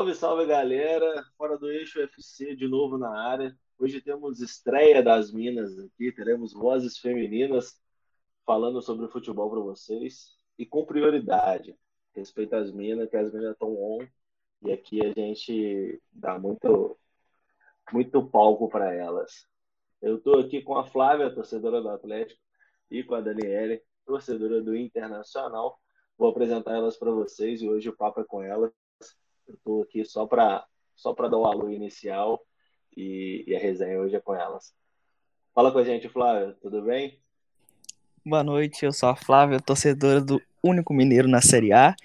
Salve, salve galera! Fora do eixo UFC de novo na área. Hoje temos estreia das Minas aqui, teremos vozes femininas falando sobre futebol para vocês e com prioridade. Respeito às Minas, que as Minas estão on e aqui a gente dá muito, muito palco para elas. Eu estou aqui com a Flávia, torcedora do Atlético, e com a Daniele, torcedora do Internacional. Vou apresentar elas para vocês e hoje o papo é com elas. Eu estou aqui só para só dar o alô inicial e, e, a resenha hoje é com elas. Fala com a gente, Flávia, tudo bem? Boa noite, eu sou a Flávia, torcedora do único mineiro na Série A.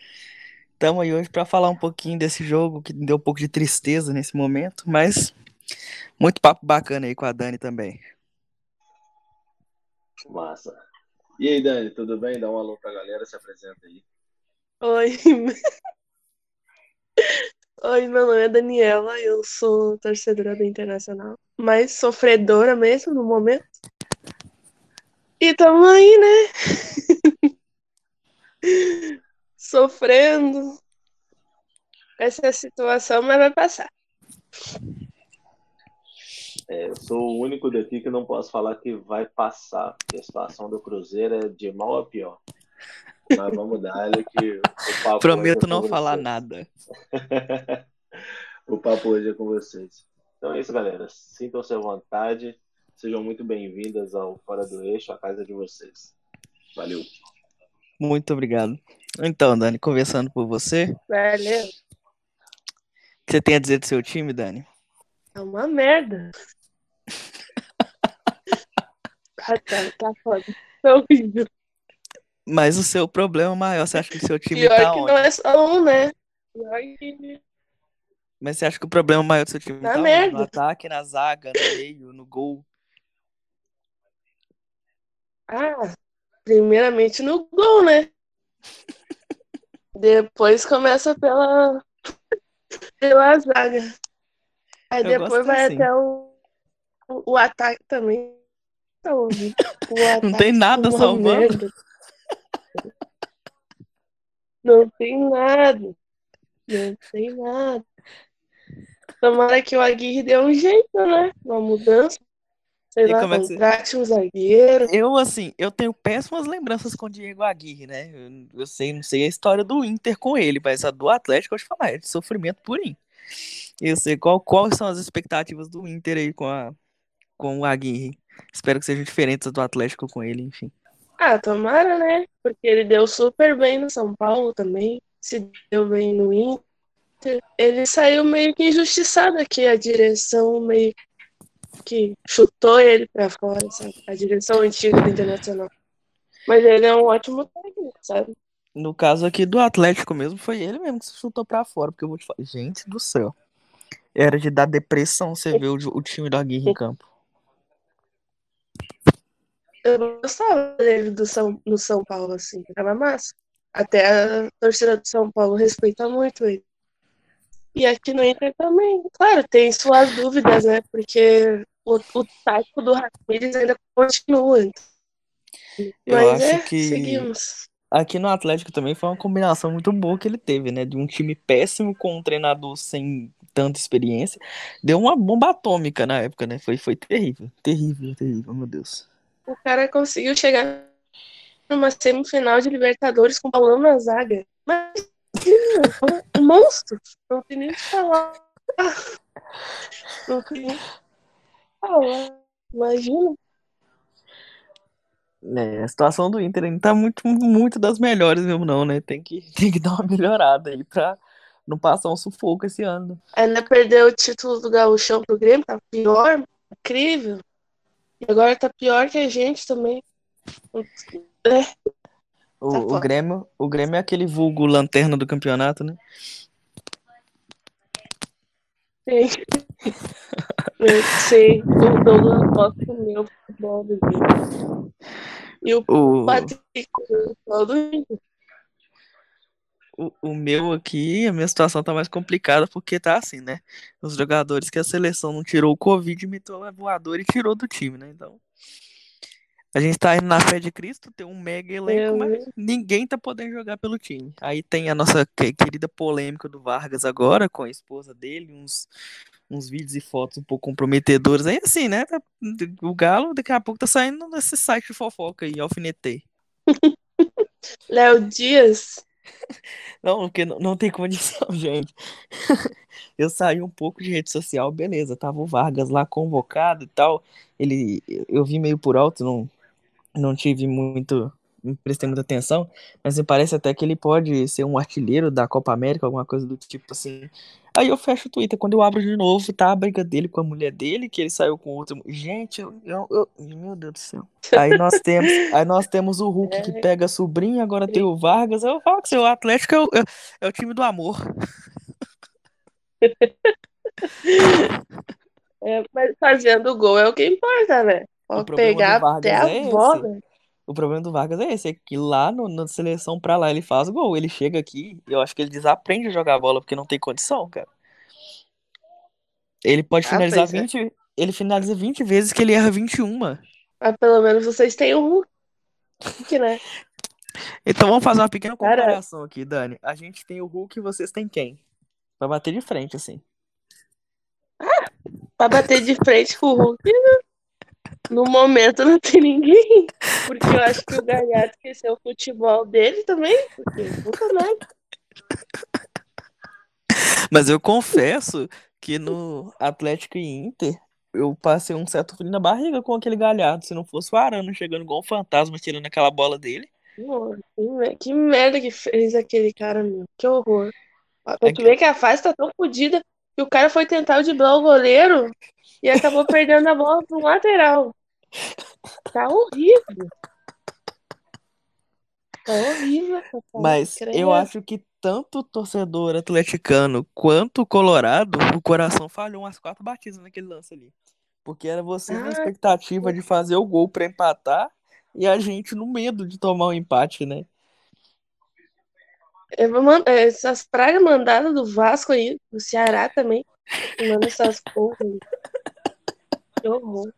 Estamos aí hoje para falar um pouquinho desse jogo que deu um pouco de tristeza nesse momento, mas muito papo bacana aí com a Dani também. Massa. E aí, Dani, tudo bem? Dá um alô pra galera, se apresenta aí. Oi. Oi, meu nome é Daniela, eu sou torcedora do Internacional, mas sofredora mesmo no momento. E tamo aí, né? Sofrendo. Essa é a situação, mas vai passar. É, eu sou o único daqui que não posso falar que vai passar, porque a situação do Cruzeiro é de mal a pior. Mas vamos dar que o papo Prometo não falar nada. o papo hoje é com vocês. Então é isso, galera. Sintam-se à vontade. Sejam muito bem-vindas ao Fora do Eixo, a casa de vocês. Valeu. Muito obrigado. Então, Dani, conversando por você. Valeu. O que você tem a dizer do seu time, Dani? É uma merda. ah, tá, tá foda. Tá horrível. Mas o seu problema maior, você acha que o seu time Pior tá que onde? não é só um, né? Pior que... Mas você acha que o problema maior do seu time Tá tá onde? merda. No ataque, na zaga, no meio, no gol? Ah, primeiramente no gol, né? Depois começa pela, pela zaga. Aí Eu depois vai assim. até o, o, o ataque também. Tá. O Não ataque tem nada salvando. merda. Não tem nada. Não tem nada. Tomara que o Aguirre dê um jeito, né? Uma mudança. Sei E lá, como é você- um zagueiro. Eu, assim, eu tenho péssimas lembranças com o Diego Aguirre, né? Eu, eu sei, não sei a história do Inter com ele, mas a do Atlético, eu te falar, é de sofrimento purinho. Eu sei qual, quais são as expectativas do Inter aí com, a, com o Aguirre. Espero que sejam diferentes do Atlético com ele, enfim. Ah, tomara, né? Porque ele deu super bem no São Paulo também. Se deu bem no Inter. Ele saiu meio que injustiçado aqui. A direção meio que chutou ele pra fora, sabe? A direção antiga do Internacional. Mas ele é um ótimo técnico, sabe? No caso aqui do Atlético mesmo, foi ele mesmo que se chutou pra fora, porque eu vou te falar, gente do céu. Era de dar depressão você ver o, o time do Aguirre em campo. Eu gostava dele do São, no São Paulo, assim. Era massa. Até a torcida do São Paulo respeita muito ele. E aqui no Inter também. Claro, tem suas dúvidas, né? Porque o, o tático do Ramires ainda continua. Eu Mas acho é, que- seguimos. Aqui no Atlético também foi uma combinação muito boa que ele teve, né? De um time péssimo com um treinador sem tanta experiência. Deu uma bomba atômica na época, né? Foi, foi terrível, terrível, terrível, meu Deus. O cara conseguiu chegar numa semifinal de Libertadores com o Paulão na zaga. Mas, um monstro. Não tem nem o que falar. Não tem nem o que falar. Imagina. É, a situação do Inter não tá muito, muito das melhores mesmo, não, né? Tem que, tem que dar uma melhorada aí pra não passar um sufoco esse ano. Ainda perdeu o título do Gauchão pro Grêmio, tá pior, incrível. Agora tá pior que a gente também. É, O, Tá o. Grêmio, o Grêmio é aquele vulgo lanterna do campeonato, né? sim. Sei, o Douglas gosta do meu futebol do. E o O, Patrick gosta do Inter. O, o meu aqui, a minha situação tá mais complicada porque tá assim, né? Os jogadores que a seleção não tirou o Covid, meteu a voadora e tirou do time, né? Então, A gente tá indo na fé de Cristo, tem um mega elenco, mas ninguém tá podendo jogar pelo time. Aí tem a nossa que- querida polêmica do Vargas agora, com a esposa dele, uns, uns vídeos e fotos um pouco comprometedores. Aí assim, né? tá- O Galo daqui a pouco tá saindo nesse site de fofoca aí, alfinetei. Léo Dias. Não, porque não, não tem condição, gente. Eu saí um pouco de rede social, beleza. Tava o Vargas lá convocado e tal. Ele, eu vi meio por alto, não, não tive muito, não prestei muita atenção, mas me parece até que ele pode ser um artilheiro da Copa América, alguma coisa do tipo assim. Aí eu fecho o Twitter, quando eu abro de novo, tá a briga dele com a mulher dele, que ele saiu com outro. Gente, eu, eu- eu- meu Deus do céu. Aí nós temos, aí nós temos o Hulk que pega a sobrinha, agora tem o Vargas. Eu falo que o Atlético é o, é- é o time do amor. É, mas fazendo gol é o que importa, né? Pode pegar até a é bola. O problema do Vargas é esse, é que lá no, na seleção pra lá ele faz gol. Ele chega aqui, eu acho que ele desaprende a jogar bola porque não tem condição, cara. Ele pode Ah, finalizar pois é. 20, ele finaliza 20 vezes que ele erra 21. Mas pelo menos vocês têm o Hulk, né? Então vamos fazer uma pequena Cara. comparação aqui, Dani. A gente tem o Hulk e vocês têm quem? Pra bater de frente, assim. Pra bater de frente com o Hulk? No momento não tem ninguém. Porque eu acho que o Galhardo esqueceu o futebol dele também. Porque nunca mais. Mas eu confesso que no Atlético e Inter, eu passei um certo frio na barriga com aquele galhardo. Se não fosse o Arana chegando igual um fantasma tirando aquela bola dele. Nossa, que mer- Que merda que fez aquele cara, meu. Que horror. É tu que- ver que a fase tá tão fodida que o cara foi tentar driblar o goleiro e acabou perdendo a bola pro lateral. Tá horrível. Tá horrível. essa fase, Mas credo. eu acho que tanto o torcedor atleticano quanto o Colorado, o coração falhou umas quatro batidas naquele lance ali. Porque era vocês na Ah, expectativa de fazer o gol pra empatar e a gente no medo de tomar um empate, né? Eu vou man- é, Essas pragas mandadas do Vasco aí, do Ceará também, manda essas porra aí. Que horror.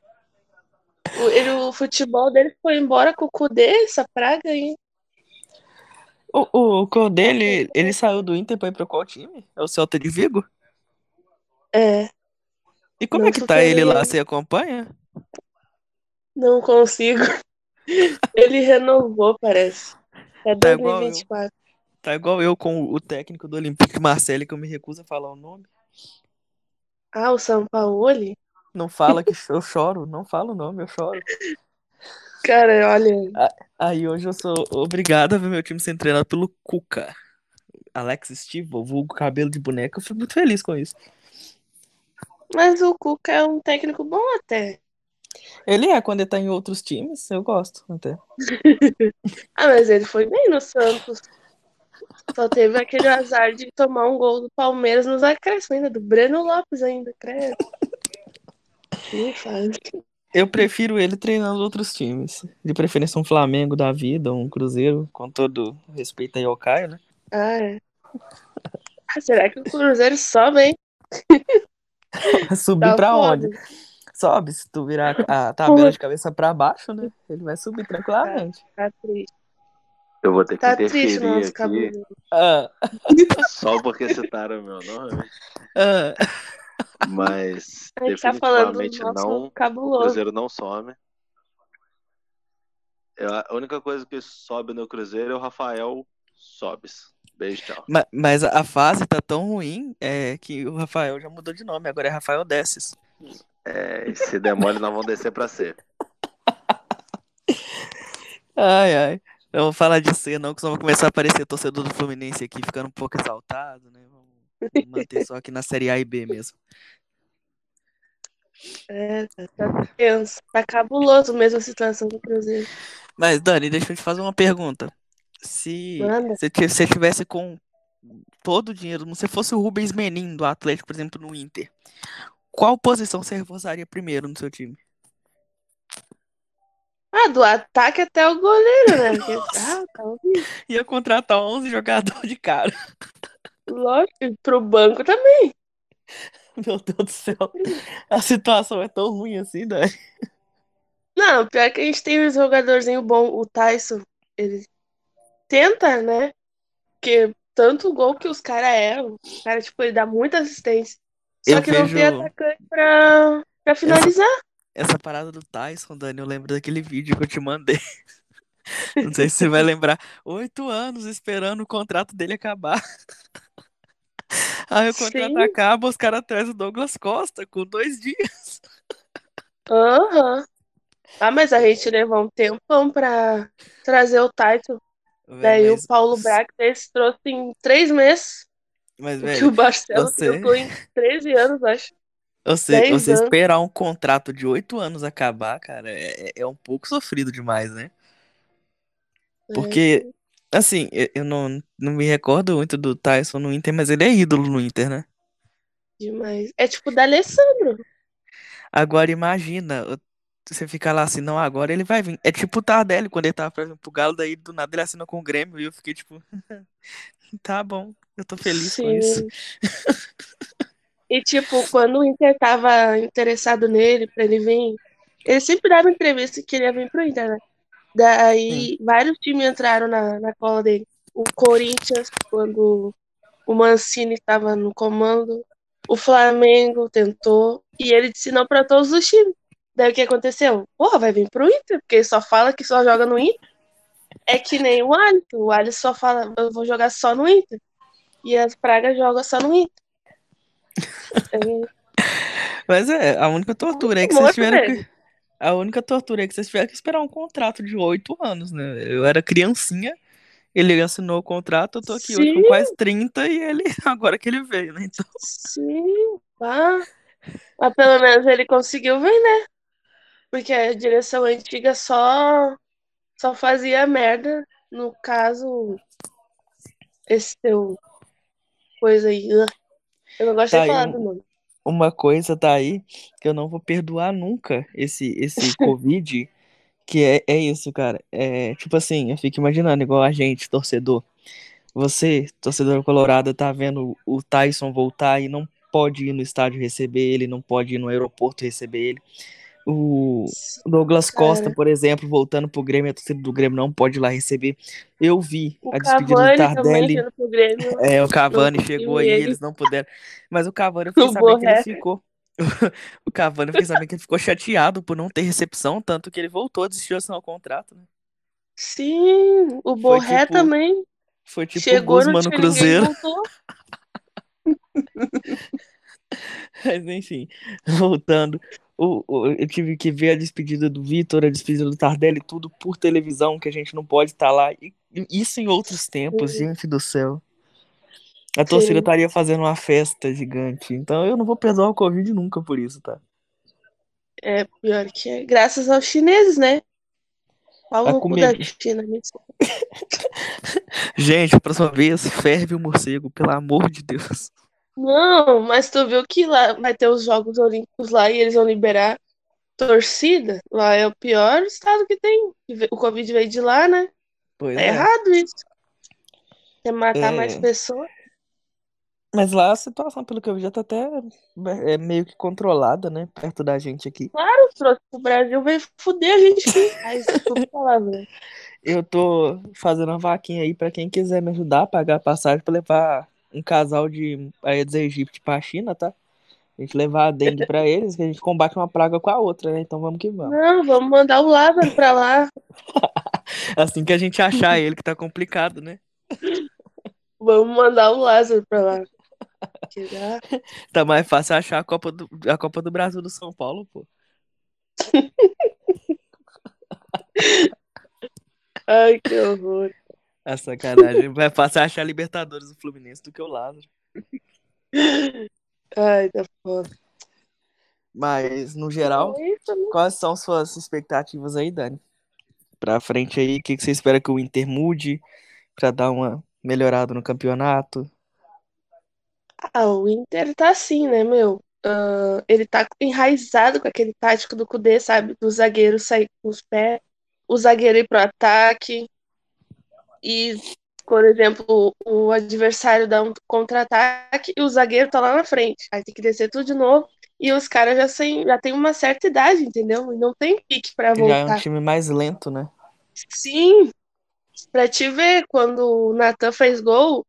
O, ele- o futebol dele foi embora com o Cudê, essa praga aí. O, o, o Codê, ele, ele saiu do Inter pra ir pro qual time? É o Celta de Vigo? É, E como Não é que tá ele lá? Você acompanha? não consigo. Ele renovou, parece. É Tá igual eu. 2024. Tá igual eu com o técnico do Olympique Marseille, que eu me recuso a falar o nome. Ah, o São Paulo? Não fala que eu choro, não fala o nome, eu choro. Cara, olha, Aí hoje eu sou obrigado a ver meu time sendo treinado pelo Cuca. Alex Steve, o vulgo cabelo de boneca, eu fico muito feliz com isso. mas o Cuca é um técnico bom até. Ele é, quando ele tá em outros times, eu gosto até. Ah, mas ele foi bem no Santos. Só teve aquele azar de tomar um gol do Palmeiras nos acréscimos ainda, do Breno Lopes ainda, credo. Que. Eu prefiro ele treinando outros times. De preferência um Flamengo da vida, um Cruzeiro, com todo respeito aí ao Caio, né? Ah, é. Ah, será que o Cruzeiro sobe, hein? Subir Tá pra foda. onde? Sobe, se tu virar a tabela de cabeça pra baixo, né? Ele vai subir tranquilamente. Tá triste. Eu vou ter que Tá triste interferir nosso aqui cabelo. Ah, só porque citaram meu nome, ah. mas A gente tá falando do definitivamente não, o cabuloso. Cruzeiro não some. Eu- a única coisa que sobe no Cruzeiro é o Rafael Sobes. Beijo, tchau. Ma- Mas a fase tá tão ruim é, que o Rafael já mudou de nome, agora é Rafael Desses. É, e se der mole, nós vamos descer pra C. Ai, ai. Eu vou falar de C, não, que senão vai começar a aparecer torcedor do Fluminense aqui ficando um pouco exaltado, né? Vamos manter só aqui na Série A e B mesmo. É, tá, tá tenso. Tá cabuloso mesmo a situação do Cruzeiro. Mas, Dani, deixa eu te fazer uma pergunta. Se você ti- você tivesse com todo o dinheiro, se fosse o Rubens Menin do Atlético, por exemplo, no Inter, qual posição você reforçaria primeiro no seu time? Ah, do ataque até o goleiro, né? Porque, ah, tá. Ia contratar 11 jogadores de cara. Lógico, pro banco também. Meu Deus do céu. A situação é tão ruim assim, Dani. Não, pior que a gente tem um jogadorzinho bom, o Tyson. Ele tenta, né? Porque tanto gol que os caras erram. O cara, tipo, ele dá muita assistência. Só Eu que não tem vejo- atacante pra, pra finalizar. Essa parada do Tyson, Dani, eu lembro daquele vídeo que eu te mandei. Não sei se você vai lembrar. Oito anos esperando o contrato dele acabar. Aí o contrato Sim. acaba, os caras trazem o Douglas Costa com dois dias. Aham. Ah, mas a gente levou um tempão pra trazer o Tyson. Daí Véi, o Paulo Brax trouxe em três meses. Mas, Que velho, o Barcelos você- em 13 anos, acho. Você, você esperar um contrato de oito anos acabar, cara, é, é um pouco sofrido demais, né? Porque, assim, eu, não, não me recordo muito do Tyson no Inter, mas ele é ídolo no Inter, né? Demais. É tipo da Alessandro. Agora imagina, você ficar lá assim, não, agora ele vai vir. É tipo o Tardelli, quando ele tava vir pro Galo, daí do nada ele assinou com o Grêmio e eu fiquei tipo, tá bom, eu tô feliz com isso. E tipo, quando o Inter tava interessado nele pra ele vir, ele sempre dava entrevista que queria vir pro Inter, né? Daí vários times entraram na, na cola dele. O Corinthians, quando o Mancini estava no comando, o Flamengo tentou, e ele disse não pra todos os times. Daí o que aconteceu? Porra, vai vir pro Inter, porque ele só fala que só joga no Inter. É que nem o Alisson. O Alisson só fala, eu vou jogar só no Inter. E as pragas jogam só no Inter. É, Mas é, a única tortura é que vocês tiveram que. A única tortura é que vocês tiveram que esperar um contrato de oito anos, né? Eu era criancinha, ele assinou o contrato, eu tô aqui hoje com Sim. quase 30 e ele. Agora que ele veio, né? Então. Sim, pá. Mas pelo menos ele conseguiu ver, né? Porque a direção antiga só, só fazia merda. No caso, esse teu coisa aí. Eu não gosto Tá de falar um- do nome. Uma coisa tá aí que eu não vou perdoar nunca esse, esse Covid, que é, é isso, cara. É tipo assim, eu fico imaginando, igual a gente, torcedor. Você, torcedor colorado, tá vendo o Tyson voltar e não pode ir no estádio receber ele, não pode ir no aeroporto receber ele. O Douglas Cara. Costa, por exemplo, voltando pro Grêmio, a torcida do Grêmio não pode ir lá receber. Eu vi O a despedida do Cavani Tardelli. É, o Cavani chegou aí, ele. eles não puderam. Mas o Cavani, eu fiquei O sabendo que ele ficou. O Cavani, eu fiquei sabendo que ele ficou chateado por não ter recepção, tanto que ele voltou a desistir de assinar o contrato, né? Sim, o Borré tipo, também Foi tipo o chegou, não Guzman no Cruzeiro. Mas enfim, voltando. O, o- eu tive que ver a despedida do Vitor, a despedida do Tardelli, tudo por televisão, que a gente não pode estar lá. E, isso em outros tempos, Sim. gente do céu. A torcida Sim. estaria fazendo uma festa gigante. Então eu não vou perdoar o Covid nunca por isso, tá? É pior que é. Graças aos chineses, né? A no da China. desculpa. Gente, a próxima vez, ferve o morcego, pelo amor de Deus. Não, mas tu viu que lá vai ter os Jogos Olímpicos lá e eles vão liberar torcida? Lá é o pior estado que tem. O Covid veio de lá, né? Pois É é. errado isso. Quer matar É. mais pessoas? Mas lá a situação, pelo que eu vi, já tá até é, meio que controlada, né? Perto da gente aqui. Claro, trouxe pro Brasil, veio fuder a gente. Ai, palavra. Eu tô fazendo uma vaquinha aí pra quem quiser me ajudar a pagar a passagem pra levar um casal de Aedes aegypti pra China, tá? A gente levar a dengue pra eles, que a gente combate uma praga com a outra, né? Então vamos que vamos. Não, vamos mandar o Lázaro pra lá. Assim que a gente achar ele, que tá complicado, né? Vamos mandar o Lázaro pra lá. Tá mais fácil achar a Copa do, a Copa do Brasil do São Paulo, pô. Ai, que horror. A sacanagem. Mais fácil achar a Libertadores do Fluminense do que o Lázaro. Ai, tá foda. Mas, no geral, É isso, né? quais são suas expectativas aí, Dani? Pra frente aí, o que que você espera que o Inter mude pra dar uma melhorada no campeonato? Ah, o Inter tá assim, né, meu? Ah, ele tá enraizado com aquele tático do Kudê, sabe? Do zagueiro sair com os pés, o zagueiro ir pro ataque. E, por exemplo, o adversário dá um contra-ataque e o zagueiro tá lá na frente. Aí tem que descer tudo de novo E os caras já, sem, já tem uma certa idade, entendeu? E não tem pique pra Já é um voltar. time mais lento, né? Sim, pra te ver, quando o Natan fez gol,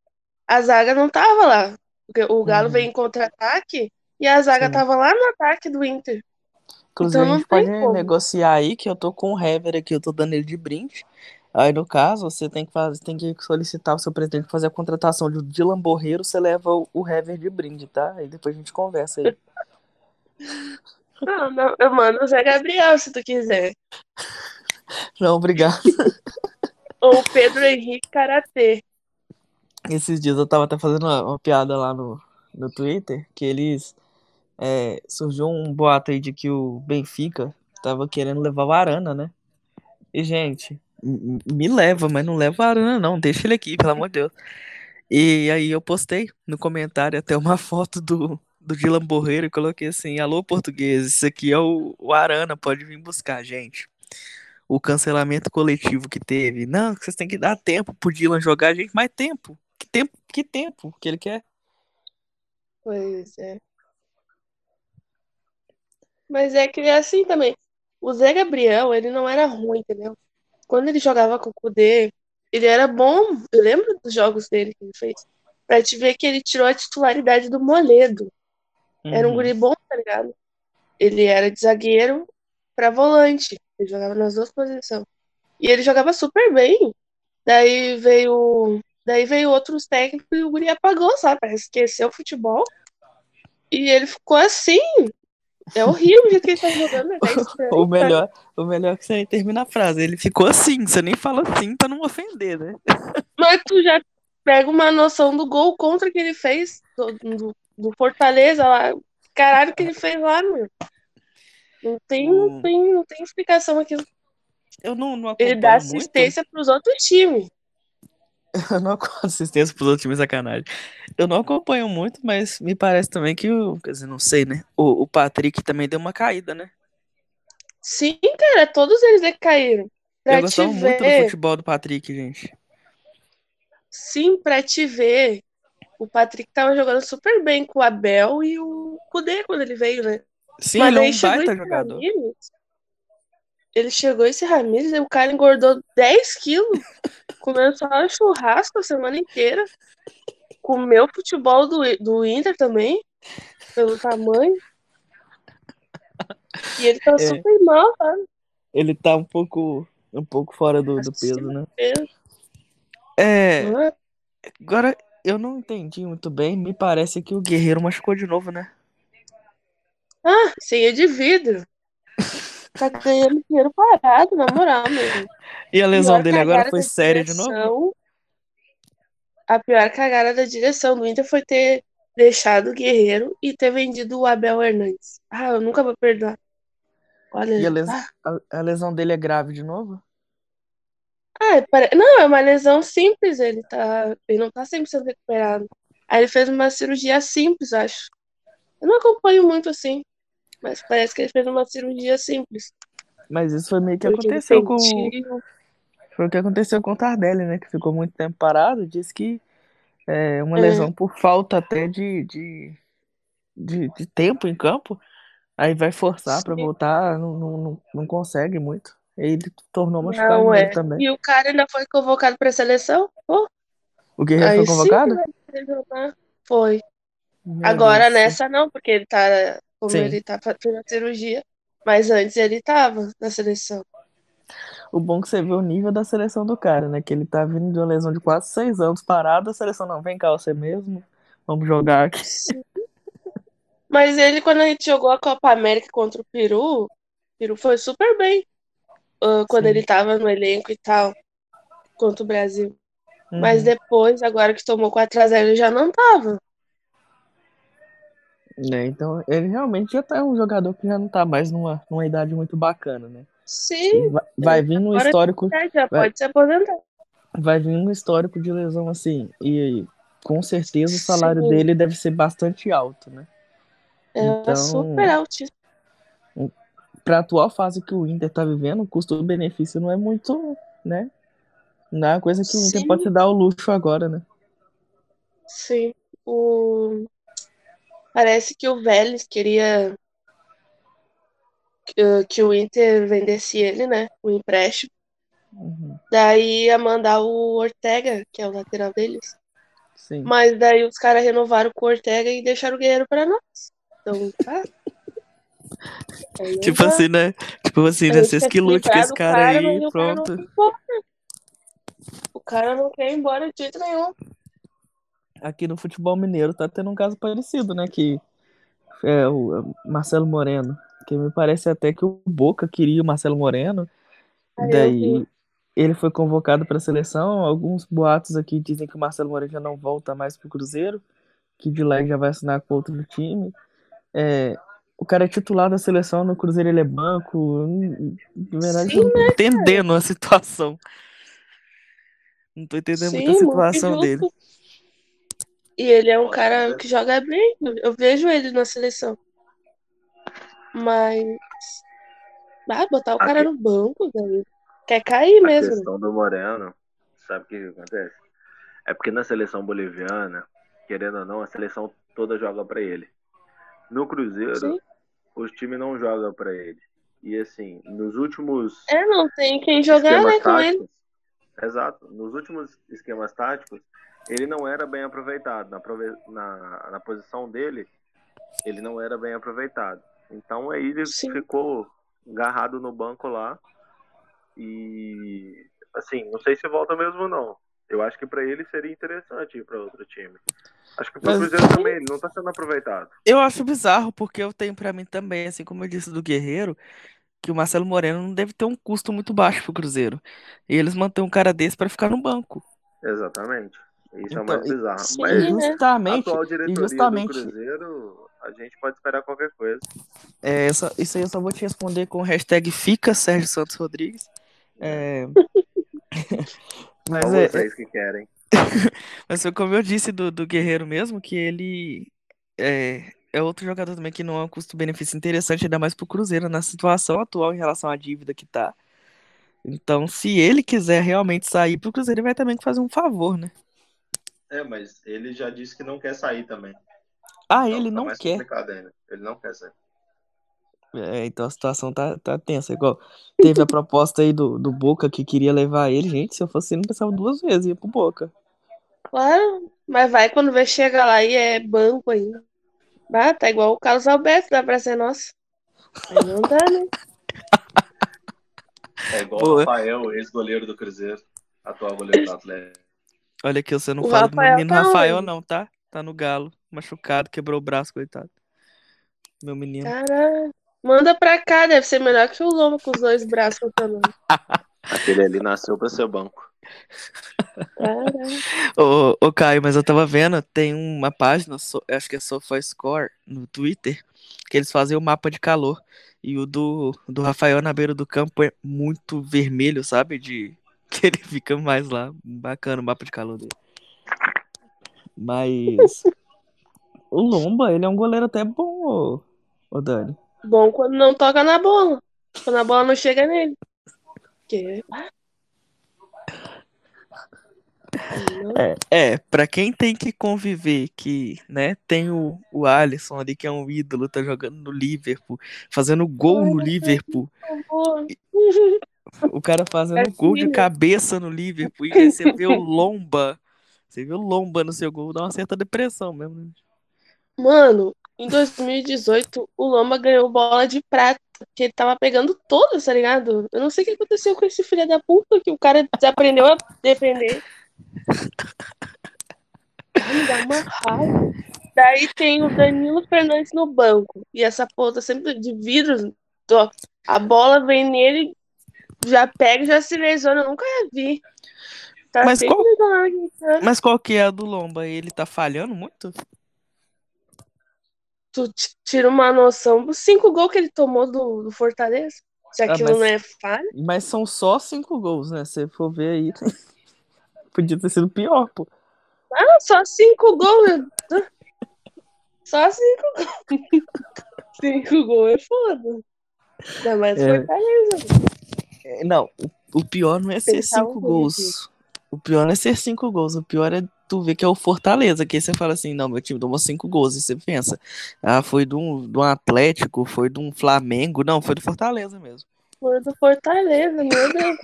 a zaga não tava lá. Porque o Galo Uhum. veio em contra-ataque e a zaga Sim. tava lá no ataque do Inter. Inclusive, Então a gente pode como. negociar aí que eu tô com o Hever aqui, eu tô dando ele de brinde. Aí, no caso, você tem que, fazer, tem que solicitar o seu presidente fazer a contratação de Dylan Borreiro, você leva o, o Hever de brinde, tá? Aí depois a gente conversa aí. Não, não, eu mando o Zé Gabriel se tu quiser. Não, obrigado. Ou o Pedro Henrique Karatê. Esses dias eu tava até fazendo uma, uma piada lá no, no Twitter, que eles. é, surgiu um boato aí de que o Benfica tava querendo levar o Arana, né? E, gente, me leva, mas não leva o Arana, não. Deixa ele aqui, pelo amor de Deus. E aí eu postei no comentário até uma foto do, do Dylan Borreiro e coloquei assim: Alô, português, isso aqui é o, o Arana, pode vir buscar, gente. O cancelamento coletivo que teve. Não, vocês têm que dar tempo pro Dylan jogar, gente, mais tempo. Que tempo, que tempo que ele quer? Pois é. Mas é que é assim também. O Zé Gabriel, ele não era ruim, entendeu? Quando ele jogava com o Kudê, ele era bom. Eu lembro dos jogos dele que ele fez. Pra te ver que ele tirou a titularidade do Moledo. Era um Uhum. guri bom, tá ligado? Ele era de zagueiro pra volante. Ele jogava nas duas posições. E ele jogava super bem. Daí veio. Daí veio outros técnicos e o guri apagou, sabe? Esqueceu o futebol. E ele ficou assim. É horrível o jeito que ele tá jogando. É estranho, O cara. melhor, o melhor é que você termina a frase. Ele ficou assim, você nem fala assim pra não ofender, né? Mas tu já pega uma noção do gol contra que ele fez do, do, do Fortaleza lá. Caralho, que ele fez lá, meu. Não tem, não O- tem, não tem explicação aquilo. Eu não, não Ele dá muito. assistência pros outros times. Eu não acompanho assistência pros outros times, sacanagem. Eu não acompanho muito, mas me parece também que o. Quer dizer, não sei, né? O, o Patrick também deu uma caída, né? Sim, cara, todos eles é que caíram. Pra Eu gostava muito do ver, futebol do Patrick, gente. sim, pra te ver, o Patrick tava jogando super bem com o Abel e o Kudê quando ele veio, né? Sim, Mas ele é um baita jogador. Ramires, ele chegou esse Ramires e o cara engordou 10 quilos, comendo só churrasco a semana inteira, comeu futebol do, do Inter também, pelo tamanho, e ele tá É. super mal, sabe? Ele tá um pouco, um pouco fora do, do peso, né? peso. É, Ah, agora eu não entendi muito bem. Me parece que o Guerreiro machucou de novo, né? Ah, ceia de vidro. Tá ganhando dinheiro parado, na moral, mesmo. E a lesão dele agora foi séria de novo? direção- A pior cagada da direção do Inter foi ter deixado o Guerreiro e ter vendido o Abel Hernandes. Ah, eu nunca vou perdoar. Olha, E a, les- ah, a- a lesão dele é grave de novo? ah, pare- não, é uma lesão simples, ele tá, ele não tá 100% recuperado. Aí ele fez uma cirurgia simples, acho. Eu não acompanho muito assim, mas parece que ele fez uma cirurgia simples. Mas isso foi meio que Porque aconteceu com, foi o que aconteceu com o Tardelli, né? Que ficou muito tempo parado. Disse que é uma É. lesão por falta até de, de, de, de tempo em campo. Aí vai forçar pra Sim. voltar, não, não, não, consegue muito. Ele tornou de Não é. também. E o cara ainda foi convocado pra seleção? Pô, O Guerreiro aí foi sim convocado? poder jogar. Foi. Meu Agora Deus nessa não, porque ele tá, como Sim. ele tá fazendo a cirurgia, mas antes ele tava na seleção. O bom é que você vê o nível da seleção do cara, né? Que ele tá vindo de uma lesão de quase seis anos parado. A seleção, não, vem cá, você mesmo. Vamos jogar aqui. Sim. Mas ele, quando a gente jogou a Copa América contra o Peru, o Peru foi super bem. ah, quando Sim. ele tava no elenco e tal, contra o Brasil. Mas Uhum. depois, agora que tomou 4x0, ele já não tava. Né, então, ele realmente já tá um jogador que já não tá mais numa, numa idade muito bacana, né? Sim, Vai, vai vir agora- histórico, já Vai- pode se aposentar. vai vir no histórico de lesão assim. E com certeza o salário Sim. dele deve ser bastante alto, né? É Então- super altíssimo. Pra atual fase que o Inter tá vivendo, o custo-benefício não é muito, né? Não é uma coisa que o Inter Sim. pode se dar ao luxo agora, né? Sim. O... Parece que o Vélez queria que, que o Inter vendesse ele, né? O empréstimo. Uhum, Daí ia mandar o Ortega, que é o lateral deles. sim. Mas daí os caras renovaram com o Ortega e deixaram o Guerreiro pra nós. Então, tá. Aí Tipo assim, né? Tipo assim, né? Vocês que lute com livrar esse cara aí, o cara não pronto. ir embora. O cara não quer ir embora de jeito nenhum. Aqui no futebol mineiro tá tendo um caso parecido, né? Que é o Marcelo Moreno. Que me parece até que o Boca queria o Marcelo Moreno. Aí eu Daí ele foi convocado para a seleção. Alguns boatos aqui dizem que o Marcelo Moreno já não volta mais pro Cruzeiro, que de lá ele já vai assinar com outro time. É, o cara é titular da seleção, no Cruzeiro ele é banco. Hum, De verdade, Sim, tô entendendo a situação. Não tô entendendo muito a Sim, muito situação justo. dele. E ele é um cara que joga bem. Eu vejo ele na seleção. Mas. Ah, botar o cara Aqui- no banco, velho. Quer cair A mesmo. né? questão do Moreno, sabe o que acontece? É porque na seleção boliviana, querendo ou não, a seleção toda joga pra ele. No Cruzeiro, Sim. os times não jogam pra ele. E assim, nos últimos É, não tem quem jogar, né, com ele. táticos, exato, nos últimos esquemas táticos, ele não era bem aproveitado. Na, na, na posição dele, ele não era bem aproveitado. Então aí ele Sim. ficou agarrado no banco lá. E assim, não sei se volta mesmo ou não. Eu acho que pra ele seria interessante ir pra outro time. Acho que pro Mas- Cruzeiro também, ele não tá sendo aproveitado. Eu acho bizarro, porque eu tenho pra mim também, assim como eu disse do Guerreiro, que o Marcelo Moreno não deve ter um custo muito baixo pro Cruzeiro. E eles mantêm um cara desse pra ficar no banco. Exatamente. Isso é Então, mais e- bizarro. Sim, Mas né? a Justamente, atual e diretoria justamente do Cruzeiro, a gente pode esperar qualquer coisa. é, essa, isso aí eu só vou te responder com o hashtag Fica Sérgio Santos Rodrigues. É, mas, São é, vocês que querem. mas foi como eu disse do, do Guerreiro mesmo, que ele é, é outro jogador também que não é um custo-benefício interessante, ainda mais pro Cruzeiro na situação atual em relação à dívida que tá. Então, se ele quiser realmente sair pro Cruzeiro, ele vai também fazer um favor, né? É, mas ele já disse que não quer sair também. Ah, Então ele tá não mais quer. Ele não quer sair. É, então a situação tá, tá tensa. Igual teve a proposta aí do, do Boca que queria levar ele. Gente, se eu fosse ele, não pensava duas vezes, ia pro Boca. Claro, mas vai quando vê chega lá e é banco ainda. Ah, tá igual o Carlos Alberto, dá pra ser nosso. Aí não dá, né? É igual Boa. o Rafael, ex-goleiro do Cruzeiro. Atual goleiro do Atlético. Olha aqui, você não O fala do Rafael menino tá Rafael, onde? não, tá? Tá no galo, machucado, quebrou o braço, coitado. Meu menino. Caralho. Manda pra cá, deve ser melhor que o Loma com os dois braços também. Aquele ali nasceu pra ser banco. Caralho. Ô, ô, Caio, mas eu tava vendo, tem uma página, so- acho que é SofaScore, no Twitter, que eles fazem o mapa de calor. E o do, do Rafael na beira do campo é muito vermelho, sabe? De que ele fica mais lá. Bacana o mapa de calor dele. Mas o Lomba, ele é um goleiro até bom, ô, ô Dani. Bom quando não toca na bola. Quando a bola não chega nele. Não. É, é, pra quem tem que conviver, que, né, tem o, o Alisson ali, que é um ídolo, tá jogando no Liverpool, fazendo gol no Liverpool. o cara fazendo É gol de cabeça no Liverpool, e aí você vê o Lomba, você vê o Lomba no seu gol, dá uma certa depressão mesmo. né? Mano, em 2018, o Loma ganhou bola de prata, porque ele tava pegando todas, tá ligado? Eu não sei o que aconteceu com esse filho da puta, que o cara desaprendeu a defender. Me dá uma raiva. Daí tem o Danilo Fernandes no banco. E essa ponta sempre de vidro. A bola vem nele, já pega e já se lesiona. Eu nunca vi. Tá Mas qual-? Mas qual que é a do Lomba? Ele tá falhando muito? tu tira uma noção dos cinco gols que ele tomou do, do Fortaleza. Se Ah, aquilo mas- não é falha. Mas são só cinco gols, né? Se for ver aí, podia ter sido pior, pô. Ah, só cinco gols. Só cinco gols. cinco gols é foda. Ainda mais É. Fortaleza. É, Não, o- o pior não é ser Pensar um cinco gol gols. O pior não é ser cinco gols. O pior é tu vê que é o Fortaleza, que aí você fala assim, não, meu time tomou cinco gols, e você pensa, ah, foi de um, de um Atlético, foi de um Flamengo, não, foi do Fortaleza mesmo. Foi do Fortaleza, meu Deus.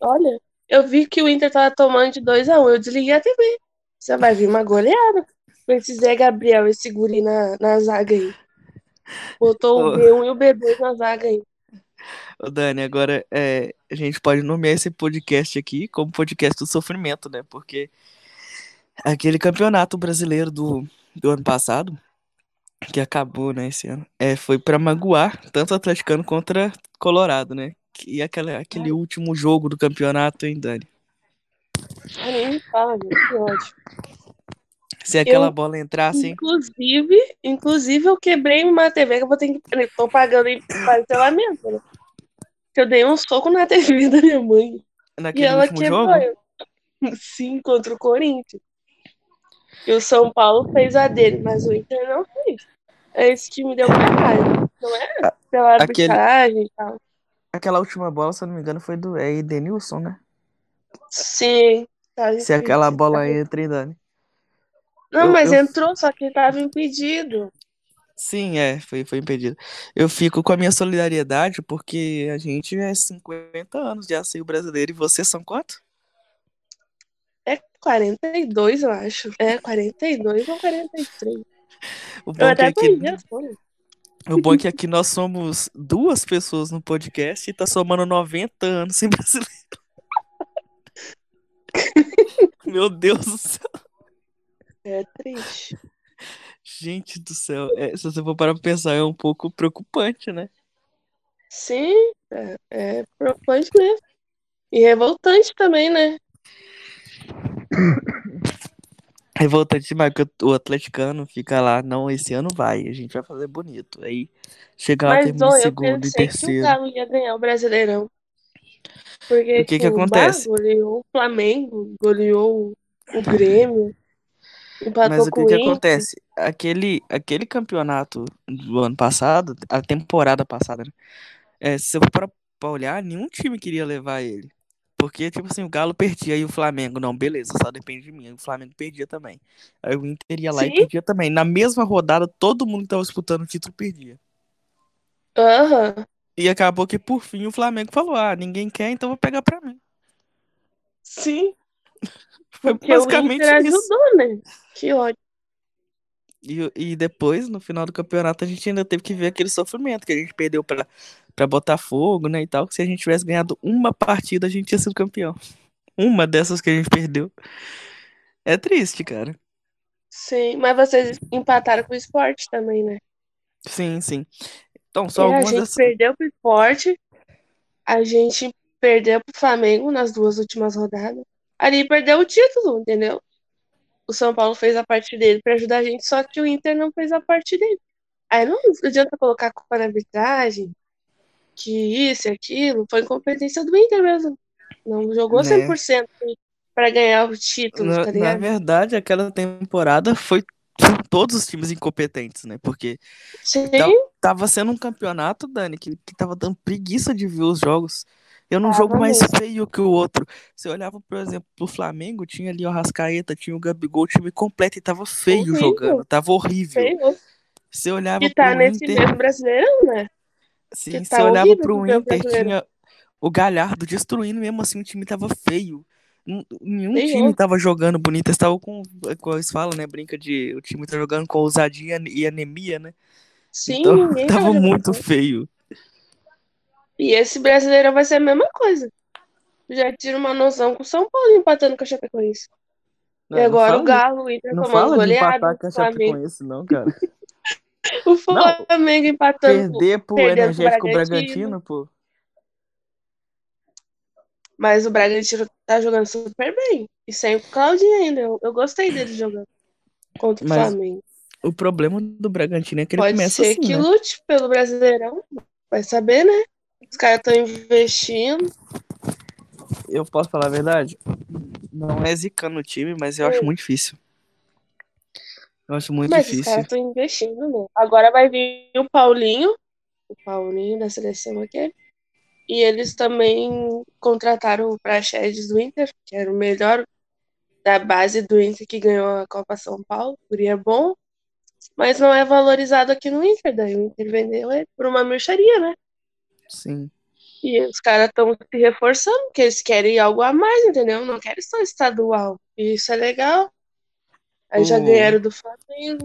Olha, eu vi que o Inter tava tomando de 2x1, eu desliguei a TV. Você vai vir uma goleada esse Zé Gabriel, esse guri na, na zaga aí. Botou o Ô. B1 e o B2 na zaga aí. Ô, Dani, agora é, a gente pode nomear esse podcast aqui como podcast do sofrimento, né? Porque aquele campeonato brasileiro do, do ano passado, que acabou, né, esse ano, é, foi pra magoar tanto atleticano contra Colorado, né? E aquela, aquele último jogo do campeonato, hein, Dani? Ah, nem fala, meu, que ódio. Se aquela Eu- bola entrasse, hein? Inclusive, inclusive, eu quebrei uma TV que eu vou ter que. eu Tô pagando em parcelamento, né? Eu dei um soco na TV da minha mãe. E naquele ela último quebrou. jogo. Sim, contra o Corinthians. E o São Paulo fez a dele, mas o Inter não fez. É isso que me deu raiva. Não é pela aquele- arbitragem e tal. Aquela última bola, se eu não me engano, foi do é, Edenilson, né? Sim. tá Se aquela impedido. bola entra, hein, Dani? Não, eu- mas eu- entrou, só que tava impedido. Sim, é, foi, foi impedido. Eu fico com a minha solidariedade porque a gente é 50 anos de açaí brasileiro e vocês são quanto? É 42, eu acho. É 42 ou 43. O bom, Eu é até que as contas. o bom é que aqui nós somos duas pessoas no podcast e tá somando 90 anos sem brasileiro. Meu Deus do céu. É triste. Gente do céu. É, se você for parar pra pensar, é um pouco preocupante, né? Sim, é, é preocupante mesmo. E revoltante também, né? Revoltante demais, porque o atleticano fica lá, não, esse ano vai, a gente vai fazer bonito. Aí chega lá, Mas, termina ó, segundo e pensei que o terceiro. Galo ia ganhar o Brasileirão. Porque O que que tipo, acontece? Bah goleou o Flamengo, goleou o Grêmio, empatou Mas o que que acontece? Aquele, aquele campeonato do ano passado, a temporada passada, né? É, se eu for pra, olhar, nenhum time queria levar ele. Porque, tipo assim, o Galo perdia e o Flamengo, não, beleza, só depende de mim. O Flamengo perdia também. Aí o Inter ia lá e Sim. perdia também. Na mesma rodada, todo mundo que tava disputando o título perdia. Aham, E acabou que, por fim, o Flamengo falou: ah, ninguém quer, então vou pegar pra mim. sim. Foi Porque o basicamente Inter isso. ajudou, né? Que ódio. E, e depois, no final do campeonato, a gente ainda teve que ver aquele sofrimento que a gente perdeu pra, pra Botafogo, né, e tal. Que se a gente tivesse ganhado uma partida, a gente tinha sido campeão. Uma dessas que a gente perdeu. É triste, cara. Sim, mas vocês empataram com o esporte também, né? Sim, sim. Então, só E a algumas gente dessas... perdeu pro esporte, a gente perdeu pro Flamengo nas duas últimas rodadas. Ali perdeu o título, entendeu? O São Paulo fez a parte dele pra ajudar a gente, só que o Inter não fez a parte dele. Aí não adianta colocar a culpa na arbitragem, que isso e aquilo, foi incompetência do Inter mesmo. Não jogou Né. 100% pra ganhar o título, Na, tá na verdade, aquela temporada foi todos os times incompetentes, né? Porque Sim, tava sendo um campeonato, Dani, que, que tava dando preguiça de ver os jogos. Eu num Tava jogo mais mesmo. feio que o outro. Você olhava, por exemplo, pro Flamengo, tinha ali o Arrascaeta, tinha o Gabigol, o time completo e tava feio Horrível. jogando, tava horrível. feio. Você olhava E tá pro nesse Inter, mesmo brasileirão, né? sim, que você tá olhava pro Inter, tinha o Galhardo destruindo, mesmo assim o time tava feio. Nenhum time tava jogando bonito, eles estavam com, como eles falam, né, brinca de, o time tá jogando com ousadia e anemia, né? Sim, Então, ninguém tava muito feio. E esse brasileirão vai ser a mesma coisa. Já tira uma noção com o São Paulo empatando com a Chapecoense. Não, e não agora o de- Galo, o Inter Não fala de goleada, empatar com o a Chapecoense, não, cara. o Flamengo empatando. Perder pro Energético Bragantino. Bragantino, pô. Mas o Bragantino tá jogando super bem. E sem o Claudinho ainda. Eu, eu gostei dele jogando contra o Mas Flamengo. O problema do Bragantino é que ele Pode começa ser assim, que né? lute pelo Brasileirão. Vai saber, né? Os caras estão investindo. Eu posso falar a verdade? Não é zicando o time, mas eu acho Hum. muito difícil. Eu acho muito Mas os difícil. caras estão investindo, né? Agora vai vir o Paulinho, o Paulinho da seleção aquele. E eles também contrataram o Praxedes do Inter, que era o melhor da base do Inter que ganhou a Copa São Paulo, guri é bom, mas não é valorizado aqui no Inter, daí o Inter vendeu ele por uma mercearia, né? Sim. E os caras estão se reforçando, porque eles querem algo a mais, entendeu? Não querem só estadual. E isso é legal. Aí já O- ganharam do Flamengo.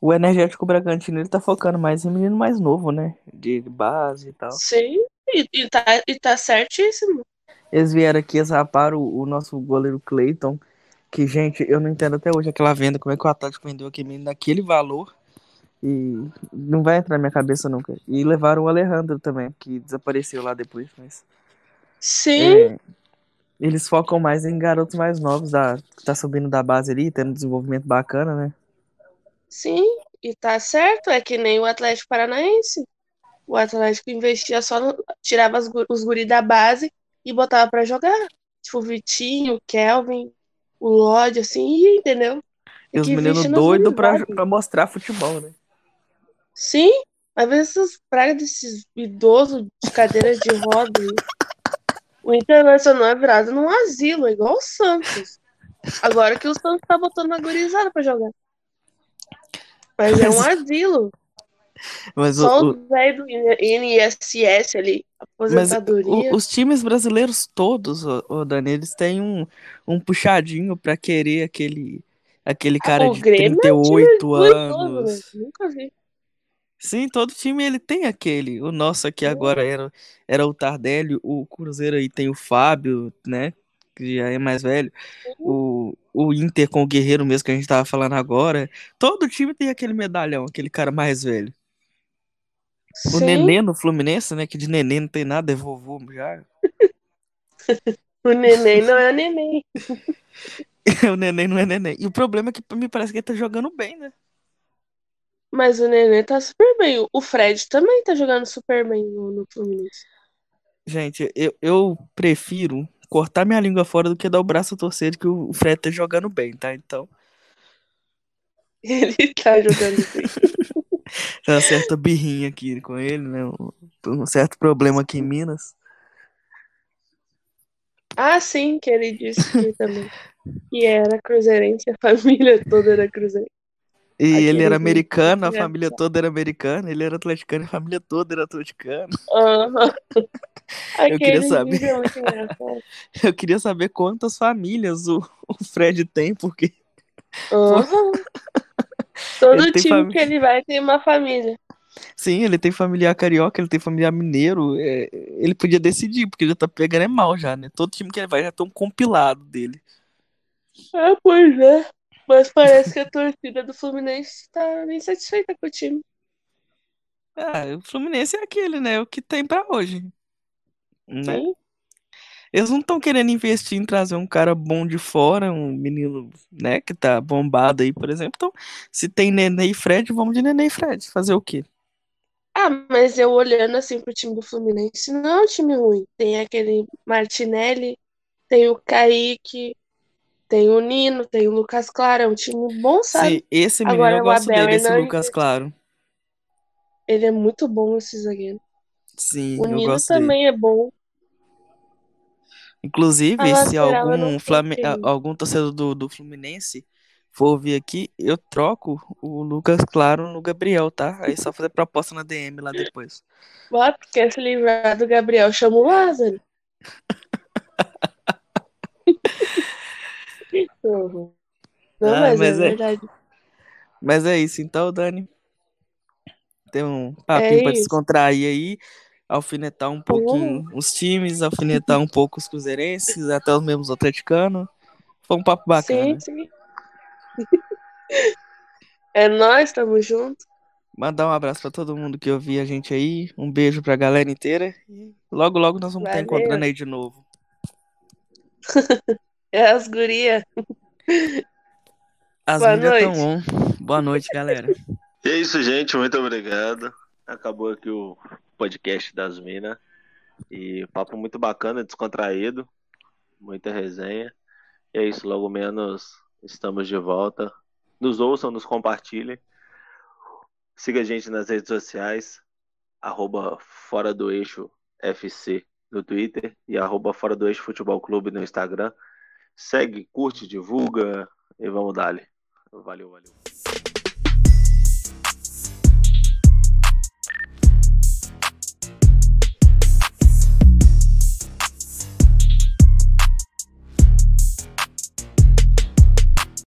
O Energético Bragantino ele tá focando mais em menino mais novo, né? De base e tal. Sim, e, e, tá, e tá certíssimo. Eles vieram aqui, raparam o, o nosso goleiro Cleiton. Que, gente, eu não entendo até hoje aquela venda, como é que o Atlético vendeu aquele menino naquele valor. E não vai entrar na minha cabeça nunca. E levaram o Alejandro também, que desapareceu lá depois, mas. Sim, é, eles focam mais em garotos mais novos, da, que tá subindo da base ali, tendo um desenvolvimento bacana, né? sim, e tá certo. É que nem o Atlético Paranaense. O Atlético investia só no, tirava os guri da base e botava pra jogar. Tipo, o Vitinho, o Kelvin, o Lodge, assim, entendeu? E os meninos doidos pra, pra mostrar futebol, né? Sim, às vezes essas pragas desses idosos de cadeira de roda. O Internacional é virado num asilo, é igual o Santos. Agora que o Santos tá botando a gurizada pra jogar. Mas é um asilo. Mas o- Só o, o velho do INSS ali, aposentadoria. o- os times brasileiros todos, ô, ô Dani, eles têm um, um puxadinho pra querer aquele, aquele cara o de Grêmio é um time 38 do idoso, anos. né? Nunca vi. Sim, todo time ele tem aquele. O nosso aqui agora era, era o Tardelli, o Cruzeiro aí tem o Fábio, né? Que já é mais velho. O, o Inter com o Guerreiro mesmo que a gente tava falando agora. Todo time tem aquele medalhão, aquele cara mais velho. O Sim, Nenê no Fluminense, né? Que de Nenê não tem nada, é vovô já. o neném não é neném. o Neném não é Neném. E o problema é que me parece que ele tá jogando bem, né? Mas o neném tá super bem. O Fred também tá jogando super bem no, no Fluminense. Gente, eu, eu prefiro cortar minha língua fora do que dar o braço a torcer de que o Fred tá jogando bem, tá? Então, Ele tá jogando bem. tem uma certa birrinha aqui com ele, né? Um, certo problema aqui em Minas. Ah, sim, que ele disse que também. Que era cruzeirense, a família toda era cruzeirense. E ele era americano, a família toda era americana, ele era atleticano, a família toda era atleticana. Aham. queria Aquele saber. é. Eu queria saber quantas famílias o, o Fred tem, porque Aham. Todo time fami- que ele vai tem uma família. sim, ele tem familiar carioca, ele tem familiar mineiro, é, ele podia decidir, porque já tá pegando é mal já, né? Todo time que ele vai já tem um compilado dele. Ah, pois é. Mas parece que a torcida do Fluminense tá bem satisfeita com o time. Ah, o Fluminense é aquele, né? O que tem pra hoje. Né? Sim. Eles não estão querendo investir em trazer um cara bom de fora, um menino, né, que tá bombado aí, por exemplo. Então, se tem Nenê e Fred, vamos de Nenê e Fred. Fazer o quê? Ah, mas eu olhando assim pro time do Fluminense, não é um time ruim. Tem aquele Martinelli, tem o Kaique, tem o Nino, tem o Lucas Claro, é um time bom, sabe? Sim, esse menino Agora eu gosto dele, esse Lucas Claro. Ele é muito bom esse zagueiro. Sim, O eu Nino gosto dele. também é bom. Inclusive, A se algum, a- algum torcedor do, do Fluminense for vir aqui, eu troco o Lucas Claro no Gabriel, tá? Aí é só fazer proposta na DM lá depois. Porque quer se livrar do Gabriel, chama o Lázaro. Uhum. Não, Ah, mas, mas é é- verdade. Mas é isso, então, Dani. Tem um papinho pra É isso. descontrair aí, alfinetar um pouquinho os times, alfinetar um pouco os cruzeirenses, até os mesmos atleticanos. Foi um papo bacana. Sim, sim. É nós, tamo junto. Mandar um abraço pra todo mundo que ouviu a gente aí, um beijo pra galera inteira e logo, logo nós vamos estar Valeu. encontrando aí de novo. É as guria. As Boa milhas tão noite. on. Boa noite, galera. E é isso, gente. Muito obrigado. Acabou aqui o podcast das Minas. E papo muito bacana, descontraído. Muita resenha. E é isso, logo menos estamos de volta. Nos ouçam, nos compartilhem. Siga a gente nas redes sociais. Arroba Fora do Eixo FC no Twitter. E arroba Fora do Eixo Futebol Clube no Instagram. Segue, curte, divulga e vamos dali. Valeu, valeu.